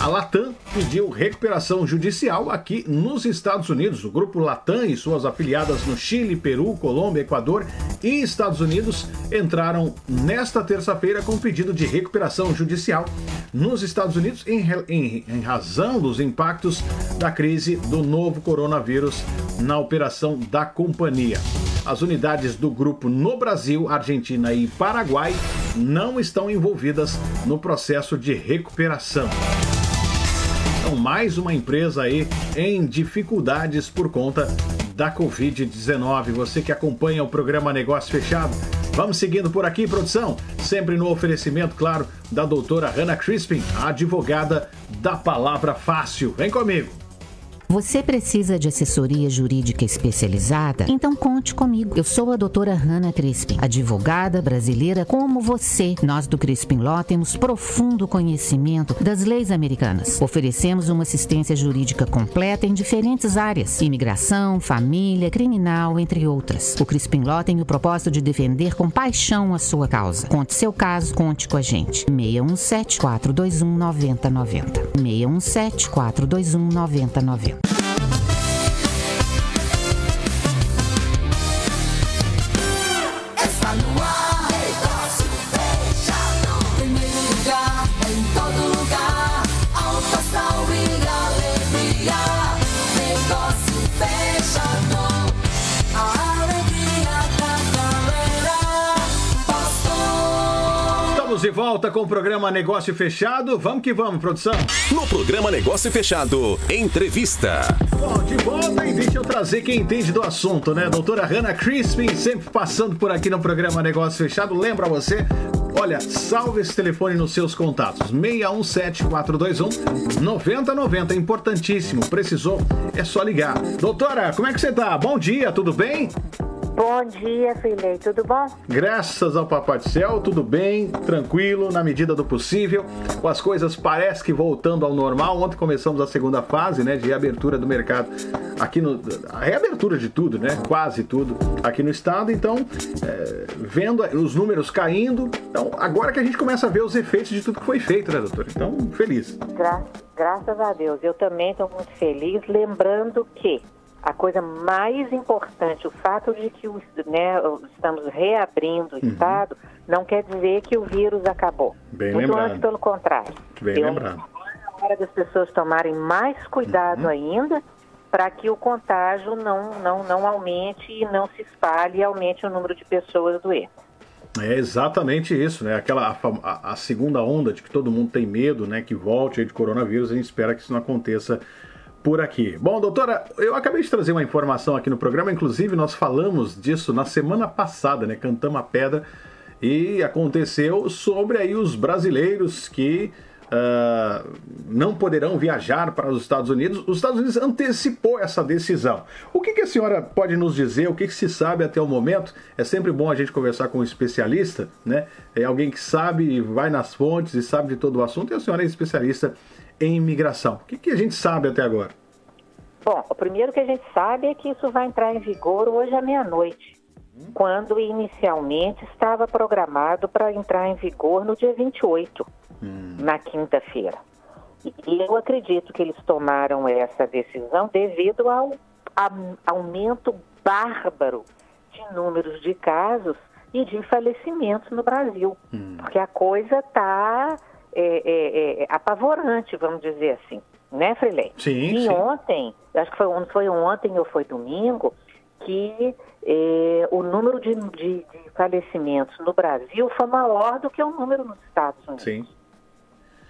A Latam pediu recuperação judicial aqui nos Estados Unidos. O grupo Latam e suas afiliadas no Chile, Peru, Colômbia, Equador e Estados Unidos entraram nesta terça-feira com pedido de recuperação judicial nos Estados Unidos em, em, em razão dos impactos da crise do novo coronavírus na operação da companhia. As unidades do grupo no Brasil, Argentina e Paraguai não estão envolvidas no processo de recuperação. Então, mais uma empresa aí em dificuldades por conta da Covid-19. Você que acompanha o programa Negócio Fechado, vamos seguindo por aqui, produção. Sempre no oferecimento, claro, da doutora Hannah Crispin, a advogada da Palavra Fácil. Vem comigo. Você precisa de assessoria jurídica especializada? Então conte comigo. Eu sou a doutora Hanna Crispin, advogada brasileira como você. Nós do Crispin Law temos profundo conhecimento das leis americanas. Oferecemos uma assistência jurídica completa em diferentes áreas: imigração, família, criminal, entre outras. O Crispin Law tem o propósito de defender com paixão a sua causa. Conte seu caso, conte com a gente. 617 421 9090. 617 421 9090. Bye. Estamos de volta com o programa Negócio Fechado. Vamos que vamos, produção. No programa Negócio Fechado, entrevista. Bom, de volta e deixa eu trazer quem entende do assunto, né? Doutora Hannah Crispin, sempre passando por aqui no programa Negócio Fechado. Lembra você? Olha, salve esse telefone nos seus contatos. 617 421 9090. Importantíssimo. Precisou? É só ligar. Doutora, como é que você tá? Bom dia, tudo bem? Bom dia, Filei, tudo bom? Graças ao Papai do Céu, tudo bem, tranquilo, na medida do possível. Com as coisas parece que voltando ao normal. Ontem começamos a segunda fase, né, de reabertura do mercado aqui no a reabertura de tudo, né, quase tudo aqui no estado. Então, é, vendo os números caindo, então agora que a gente começa a ver os efeitos de tudo que foi feito, né, doutor? Então, feliz. Gra graças a Deus, eu também estou muito feliz, lembrando que a coisa mais importante, o fato de que né, estamos reabrindo o uhum. Estado, não quer dizer que o vírus acabou. Bem Muito lembrado. antes, pelo contrário. Bem Eu, lembrado. É hora das pessoas tomarem mais cuidado uhum. ainda para que o contágio não, não, não aumente e não se espalhe e aumente o número de pessoas doentes. É exatamente isso, né? Aquela a, a, segunda onda de que todo mundo tem medo, né? Que volte de coronavírus, a gente espera que isso não aconteça por aqui. Bom, doutora, eu acabei de trazer uma informação aqui no programa, inclusive nós falamos disso na semana passada, né? Cantamos a pedra e aconteceu sobre aí os brasileiros que uh, não poderão viajar para os Estados Unidos. Os Estados Unidos antecipou essa decisão. O que, que a senhora pode nos dizer? O que, que, se sabe até o momento? É sempre bom a gente conversar com um especialista, né? É alguém que sabe, vai nas fontes e sabe de todo o assunto. E a senhora é especialista em imigração. O que, que a gente sabe até agora? Bom, o primeiro que a gente sabe é que isso vai entrar em vigor hoje à meia-noite, quando inicialmente estava programado para entrar em vigor no dia 28, na quinta-feira. E eu acredito que eles tomaram essa decisão devido ao aumento bárbaro de números de casos e de falecimentos no Brasil. Porque a coisa está apavorante, vamos dizer assim. Né, Freilei? Sim, E sim. ontem, acho que foi, foi ontem ou foi domingo, que eh, o número de, de- de falecimentos no Brasil foi maior do que o número nos Estados Unidos. Sim.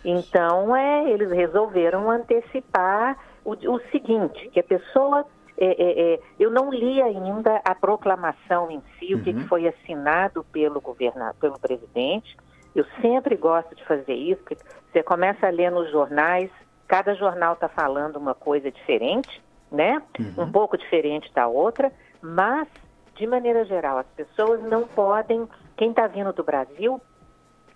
Então, é, eles resolveram antecipar o, o seguinte, que a pessoa... é, é, é, eu não li ainda a proclamação em si, o que, que foi assinado pelo governador, pelo presidente. Eu sempre gosto de fazer isso, porque você começa a ler nos jornais, cada jornal está falando uma coisa diferente, né? Um pouco diferente da outra, mas, de maneira geral, as pessoas não podem... Quem está vindo do Brasil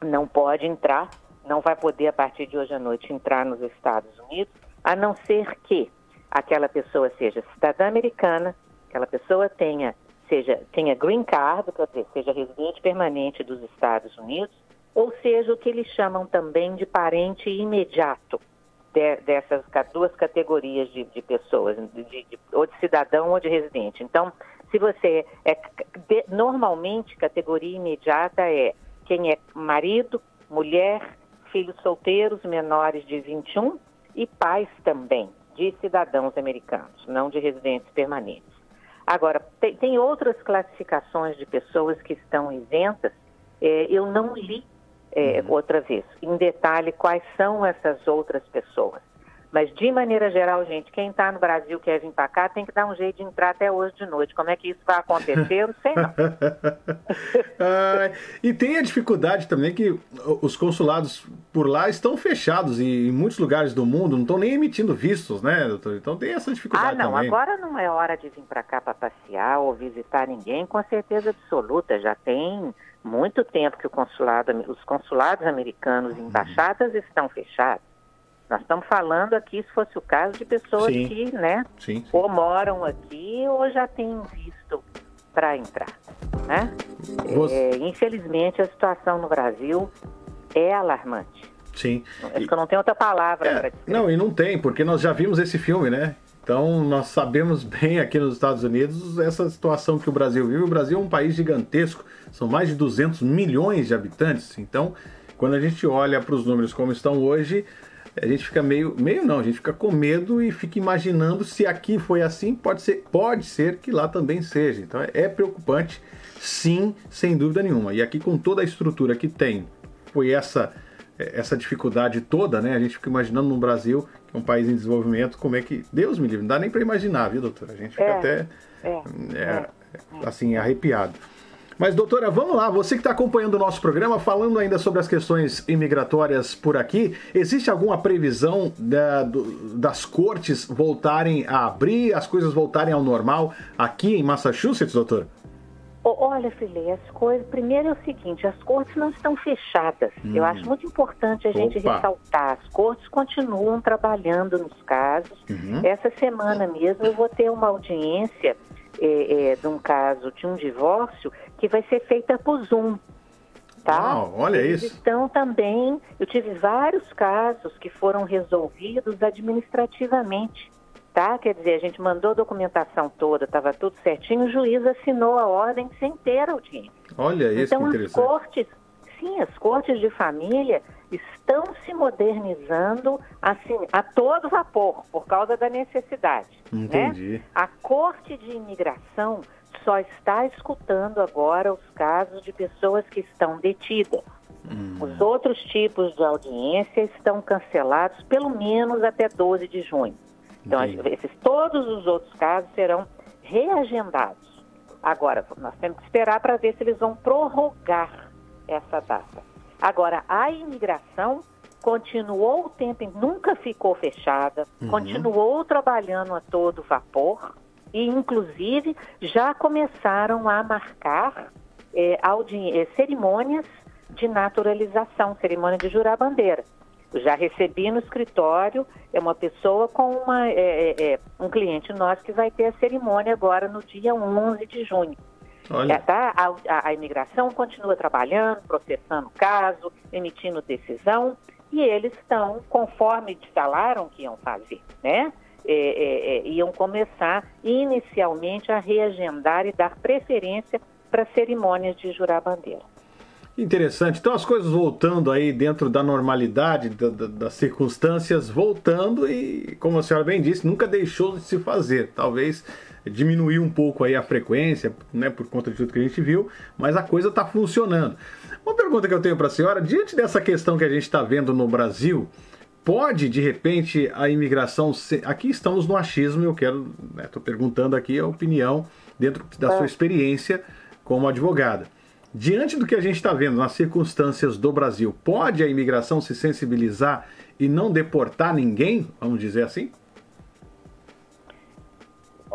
não pode entrar, não vai poder a partir de hoje à noite entrar nos Estados Unidos, a não ser que aquela pessoa seja cidadã americana, aquela pessoa tenha seja tenha green card, quer dizer, seja residente permanente dos Estados Unidos, ou seja o que eles chamam também de parente imediato de- dessas duas categorias de, de pessoas, de- de- ou de cidadão ou de residente. Então, se você é normalmente categoria imediata é quem é marido, mulher, filhos solteiros menores de 21 e pais também de cidadãos americanos, não de residentes permanentes. Agora, tem, tem outras classificações de pessoas que estão isentas. eh, eu não li eh, outra vez, em detalhe, quais são essas outras pessoas. Mas, de maneira geral, gente, quem está no Brasil quer vir para cá tem que dar um jeito de entrar até hoje de noite. Como é que isso vai acontecer? Eu não sei não. Ah, e tem a dificuldade também que os consulados por lá estão fechados e em muitos lugares do mundo não estão nem emitindo vistos, né, doutor? Então tem essa Ah, dificuldade não, também. agora não é hora de vir para cá para passear ou visitar ninguém, com certeza absoluta. Já tem muito tempo que o consulado, os consulados americanos e Uhum. embaixadas estão fechados. Nós estamos falando aqui, se fosse o caso, de pessoas Sim. que, né, Sim, sim. ou moram aqui ou já têm visto para entrar, né? Você- É, infelizmente, a situação no Brasil é alarmante. Sim. Acho que eu não tenho outra palavra É, para descrever. não, e não tem, porque nós já vimos esse filme, né? Então nós sabemos bem aqui nos Estados Unidos essa situação que o Brasil vive. O Brasil é um país gigantesco, são mais de 200 milhões de habitantes. Então, quando a gente olha para os números como estão hoje, a gente fica meio, meio não, a gente fica com medo e fica imaginando se aqui foi assim, pode ser, pode ser que lá também seja. Então é, é preocupante, sim, sem dúvida nenhuma. E aqui com toda a estrutura que tem, foi essa essa dificuldade toda, né? A gente fica imaginando no Brasil, que é um país em desenvolvimento, como é que. Deus me livre, não dá nem para imaginar, viu, doutora? A gente fica É, até é, é, assim, arrepiado. Mas, doutora, vamos lá. Você que está acompanhando o nosso programa, falando ainda sobre as questões imigratórias por aqui, existe alguma previsão da- do- das cortes voltarem a abrir, as coisas voltarem ao normal aqui em Massachusetts, doutor? Ô, Olha, Filê, as coisas. Primeiro é o seguinte: as cortes não estão fechadas. Eu acho muito importante a gente Opa. ressaltar. As cortes continuam trabalhando nos casos. Essa semana mesmo eu vou ter uma audiência é, é, de um caso de um divórcio que vai ser feita por Zoom. Tá? Uau, olha Eles isso. estão também. Eu tive vários casos que foram resolvidos administrativamente. Tá? Quer dizer, a gente mandou a documentação toda, estava tudo certinho, o juiz assinou a ordem sem ter audiência. Olha isso então que as interessante. cortes, sim, as cortes de família estão se modernizando assim a todo vapor por causa da necessidade. Entendi. Né? A corte de imigração só está escutando agora os casos de pessoas que estão detidas. Hum. Os outros tipos de audiência estão cancelados pelo menos até 12 de junho. Então, esses, todos os outros casos serão reagendados. Agora, nós temos que esperar para ver se eles vão prorrogar essa data. Agora, a imigração continuou o tempo, nunca ficou fechada, continuou trabalhando a todo vapor e, inclusive, já começaram a marcar audi- eh, cerimônias de naturalização, cerimônia de jurar bandeira. Já recebi no escritório, é uma pessoa com uma, é, é, é, um cliente nosso que vai ter a cerimônia agora no dia 11 de junho. Olha. É, tá? a, a, a imigração continua trabalhando, processando o caso, emitindo decisão, e eles estão, conforme falaram que iam fazer, né? É, é, é, iam começar inicialmente a reagendar e dar preferência para cerimônias de jurar bandeira. Interessante. Então as coisas voltando aí dentro da normalidade, da- da- das circunstâncias, voltando e, como a senhora bem disse, nunca deixou de se fazer. Talvez diminuiu um pouco aí a frequência, né, por conta de tudo que a gente viu, mas a coisa está funcionando. Uma pergunta que eu tenho para a senhora, diante dessa questão que a gente está vendo no Brasil, pode de repente a imigração ser... aqui estamos no achismo, eu quero, estou perguntando aqui a opinião dentro da sua experiência como advogada. Diante do que a gente está vendo nas circunstâncias do Brasil, pode a imigração se sensibilizar e não deportar ninguém, vamos dizer assim?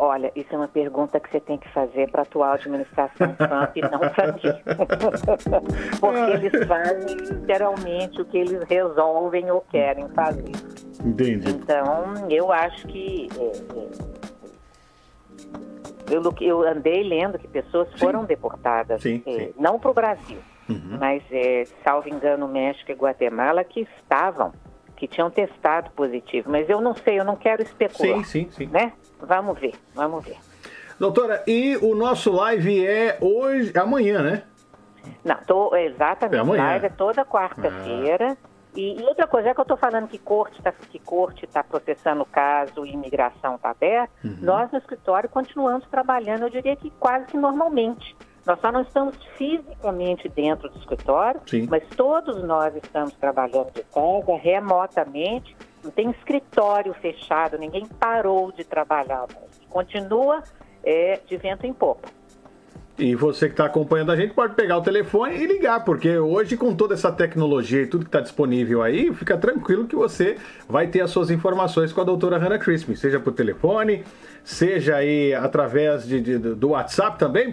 Olha, isso é uma pergunta que você tem que fazer para a atual administração Trump e não para mim. Porque eles fazem literalmente o que eles resolvem ou querem fazer. Entendi. Então, eu acho que. é, é, eu, eu andei lendo que pessoas foram deportadas, Sim, é, sim. Uhum. não para o Brasil, mas, é, salvo engano, México e Guatemala, que estavam, que tinham testado positivo. Mas eu não sei, eu não quero especular. Sim, sim, sim. Né? Vamos ver, vamos ver. Doutora, e o nosso live é hoje, amanhã, né? Não, tô, exatamente. É amanhã. Live é toda quarta-feira. E, e outra coisa, já que eu estou falando que corte está que corte tá processando o caso imigração está aberta, Uhum. nós no escritório continuamos trabalhando, eu diria que quase que normalmente. Nós só não estamos fisicamente dentro do escritório, Sim. mas todos nós estamos trabalhando de casa, remotamente. Não tem escritório fechado, ninguém parou de trabalhar. Continua é, de vento em popa. E você que está acompanhando a gente pode pegar o telefone e ligar, porque hoje, com toda essa tecnologia e tudo que está disponível aí, fica tranquilo que você vai ter as suas informações com a doutora Hannah Crispin, seja por telefone, seja aí através de, de- do WhatsApp também,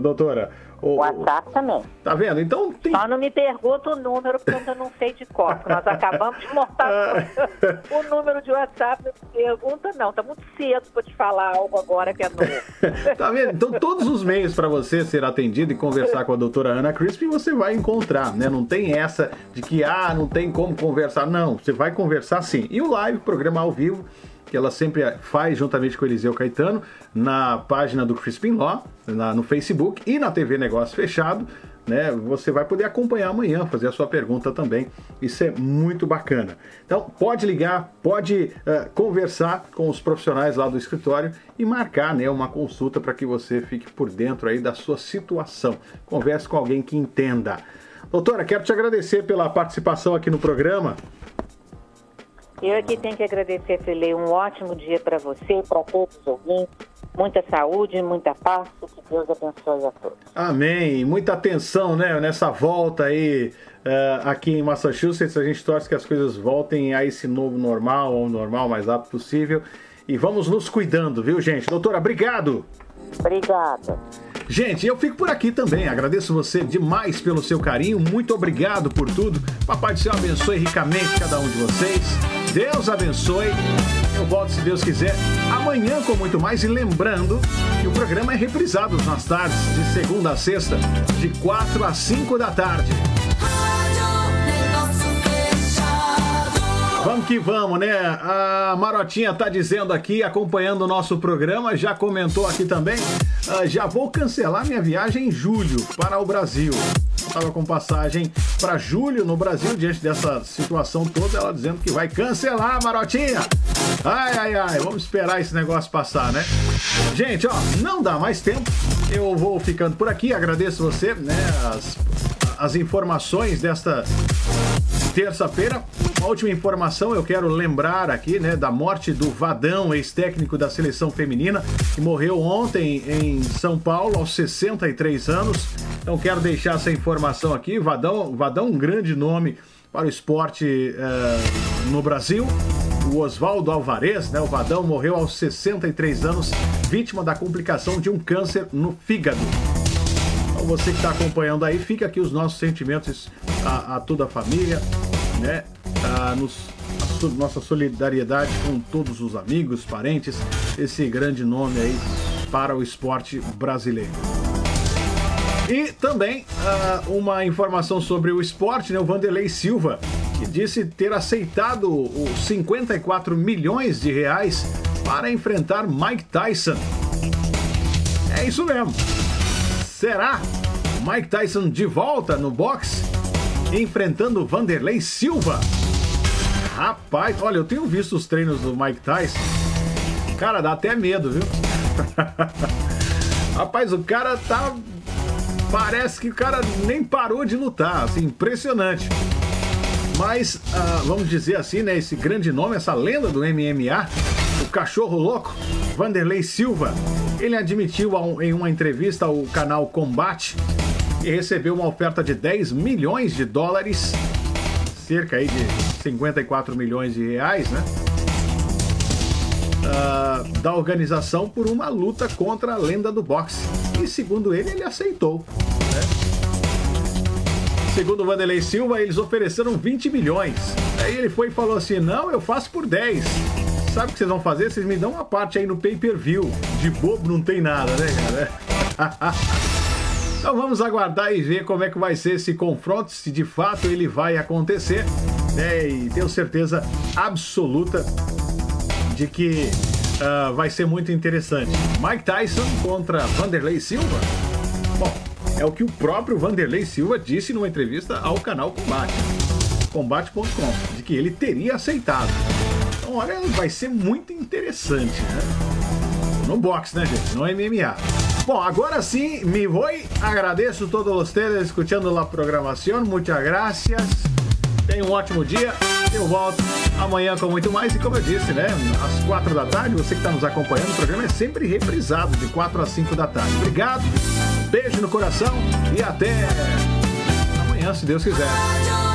doutora? O- WhatsApp também. Tá vendo? Então tem. Só não me pergunta o número, porque eu não sei de cor. Nós acabamos de montar o número de WhatsApp. Não me pergunta, não. Tá muito cedo para te falar algo agora que é novo. Tá vendo? Então todos os meios para você ser atendido e conversar com a doutora Ana Crispin você vai encontrar, né? Não tem essa de que, ah, não tem como conversar. Não, você vai conversar sim. E o live, programa ao vivo, que ela sempre faz juntamente com Eliseu Caetano, na página do Crispin Law, na- no Facebook e na TV Negócio Fechado, né? Você vai poder acompanhar amanhã, fazer a sua pergunta também. Isso é muito bacana. Então, pode ligar, pode eh, conversar com os profissionais lá do escritório e marcar, né, uma consulta para que você fique por dentro aí da sua situação. Converse com alguém que entenda. Doutora, quero te agradecer pela participação aqui no programa. Eu aqui tenho que agradecer, Fele. Um ótimo dia para você e para todos os ouvintes. Muita saúde, muita paz. Que Deus abençoe a todos. Amém. Muita atenção, né, nessa volta aí eh, aqui em Massachusetts. A gente torce que as coisas voltem a esse novo normal, ou normal mais rápido possível. E vamos nos cuidando, viu, gente? Doutora, obrigado. Obrigada. Gente, eu fico por aqui também. Agradeço você demais pelo seu carinho. Muito obrigado por tudo. Papai do céu abençoe ricamente cada um de vocês. Deus abençoe. Eu volto, se Deus quiser, amanhã com muito mais. E lembrando que o programa é reprisado nas tardes, de segunda a sexta, de 4 a 5 da tarde. Vamos que vamos, né? A Marotinha tá dizendo aqui, acompanhando o nosso programa, já comentou aqui também. ah, já vou cancelar minha viagem em julho para o Brasil. Estava com passagem para julho no Brasil, diante dessa situação toda, ela dizendo que vai cancelar, Marotinha. Ai, ai, ai, vamos esperar esse negócio passar, né? Gente, ó, não dá mais tempo. Eu vou ficando por aqui, agradeço você, né? As, as informações desta terça-feira. Uma última informação, eu quero lembrar aqui, né, da morte do Vadão, ex-técnico da seleção feminina, que morreu ontem em São Paulo, aos 63 anos. Então quero deixar essa informação aqui. Vadão, Vadão um grande nome para o esporte eh, no Brasil. O Oswaldo Alvarez, né, o Vadão, morreu aos 63 anos, vítima da complicação de um câncer no fígado. Então você que está acompanhando aí, fica aqui os nossos sentimentos a, a toda a família, né? ah, nos, a nossa solidariedade com todos os amigos, parentes, esse grande nome aí para o esporte brasileiro. E também uh, uma informação sobre o esporte, né? O Vanderlei Silva, que disse ter aceitado os 54 milhões de reais para enfrentar Mike Tyson. É isso mesmo. Será Mike Tyson de volta no boxe, enfrentando Vanderlei Silva? Rapaz, olha, eu tenho visto os treinos do Mike Tyson. Cara, dá até medo, viu? Rapaz, o cara tá Parece que o cara nem parou de lutar, assim, impressionante. Mas, uh, vamos dizer assim, né, esse grande nome, essa lenda do MMA, o cachorro louco, Vanderlei Silva, ele admitiu em uma entrevista ao canal Combate que recebeu uma oferta de 10 milhões de dólares, cerca aí de 54 milhões de reais, né? Uh, da organização por uma luta contra a lenda do boxe. E segundo ele, ele aceitou. Né? Segundo Vanderlei Silva, eles ofereceram 20 milhões. Aí ele foi e falou assim: Não, eu faço por 10. Sabe o que vocês vão fazer? Vocês me dão uma parte aí no pay per view. De bobo não tem nada, né, cara? então vamos aguardar e ver como é que vai ser esse confronto, se de fato ele vai acontecer. Né? E tenho certeza absoluta de que uh, vai ser muito interessante. Mike Tyson contra Vanderlei Silva. Bom, é o que o próprio Vanderlei Silva disse numa entrevista ao canal Combate, combate.com, de que ele teria aceitado. Então, olha, vai ser muito interessante, né? No boxe, né, gente? No MMA. Bom, agora sim, me vou. Agradeço a todos vocês escutando a programação. Muchas gracias. Tenha um ótimo dia. Eu volto amanhã com muito mais. E como eu disse, né? Às quatro da tarde, você que está nos acompanhando, o programa é sempre reprisado de quatro às cinco da tarde. Obrigado, beijo no coração e até amanhã, se Deus quiser.